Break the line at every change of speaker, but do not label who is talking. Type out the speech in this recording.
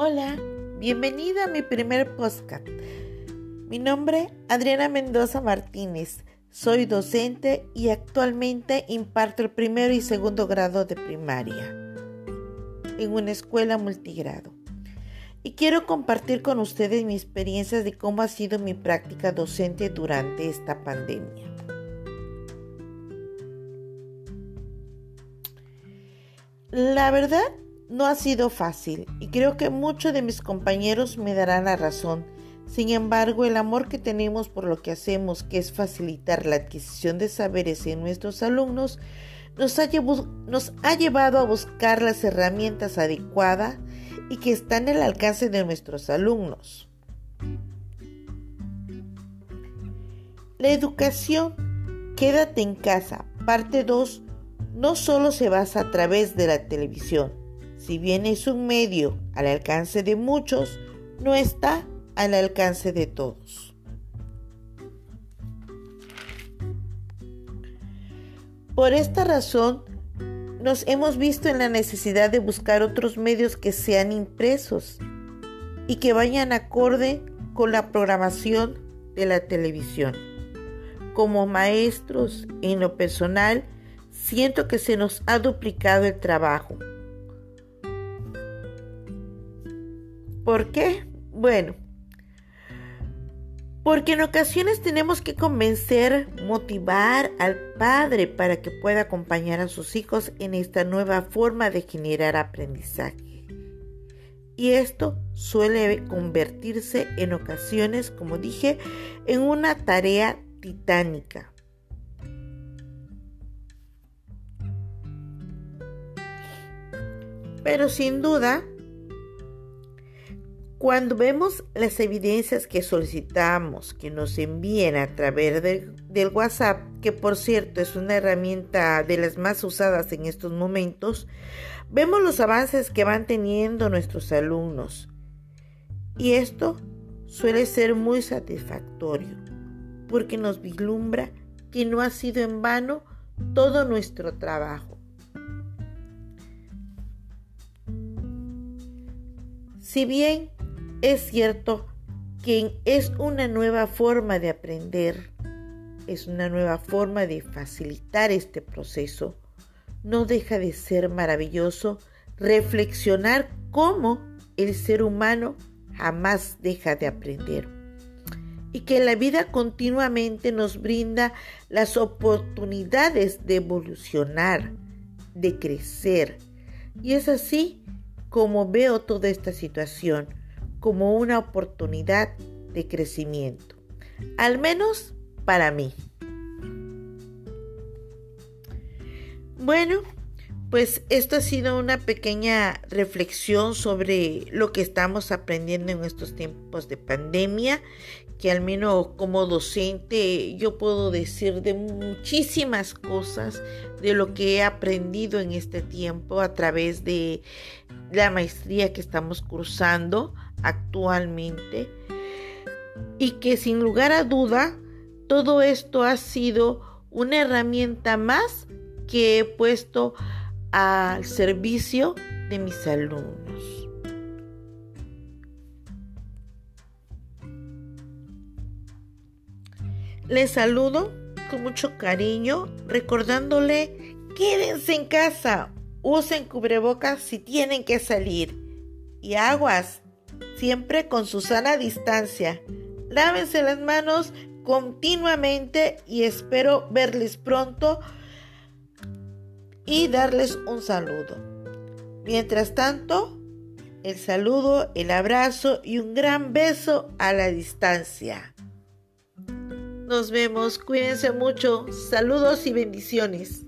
Hola, bienvenida a mi primer podcast. Mi nombre Adriana Mendoza Martínez. Soy docente y actualmente imparto el primero y segundo grado de primaria en una escuela multigrado. Y quiero compartir con ustedes mi experiencia de cómo ha sido mi práctica docente durante esta pandemia. La verdad no ha sido fácil y creo que muchos de mis compañeros me darán la razón. Sin embargo, el amor que tenemos por lo que hacemos, que es facilitar la adquisición de saberes en nuestros alumnos, nos ha, llevado a buscar las herramientas adecuadas y que están al alcance de nuestros alumnos. La educación, quédate en casa, parte 2, no solo se basa a través de la televisión. Si bien es un medio al alcance de muchos, no está al alcance de todos. Por esta razón, nos hemos visto en la necesidad de buscar otros medios que sean impresos y que vayan acorde con la programación de la televisión. Como maestros, en lo personal, siento que se nos ha duplicado el trabajo. ¿Por qué? Bueno, porque en ocasiones tenemos que convencer, motivar al padre para que pueda acompañar a sus hijos en esta nueva forma de generar aprendizaje. Y esto suele convertirse en ocasiones, como dije, en una tarea titánica. Pero sin duda, cuando vemos las evidencias que solicitamos que nos envíen a través del WhatsApp, que por cierto es una herramienta de las más usadas en estos momentos, vemos los avances que van teniendo nuestros alumnos. Y esto suele ser muy satisfactorio, porque nos vislumbra que no ha sido en vano todo nuestro trabajo. Si bien es cierto que es una nueva forma de aprender, es una nueva forma de facilitar este proceso. No deja de ser maravilloso reflexionar cómo el ser humano jamás deja de aprender y que la vida continuamente nos brinda las oportunidades de evolucionar, de crecer. Y es así como veo toda esta situación como una oportunidad de crecimiento, al menos para mí. Bueno, pues esto ha sido una pequeña reflexión sobre lo que estamos aprendiendo en estos tiempos de pandemia, que al menos como docente yo puedo decir de muchísimas cosas de lo que he aprendido en este tiempo a través de la maestría que estamos cursando actualmente y que sin lugar a duda todo esto ha sido una herramienta más que he puesto al servicio de mis alumnos. Les saludo con mucho cariño, recordándole, quédense en casa, usen cubrebocas si tienen que salir. Y aguas, siempre con su sana distancia. Lávense las manos continuamente y espero verles pronto y darles un saludo. Mientras tanto, el saludo, el abrazo y un gran beso a la distancia. Nos vemos, cuídense mucho, saludos y bendiciones.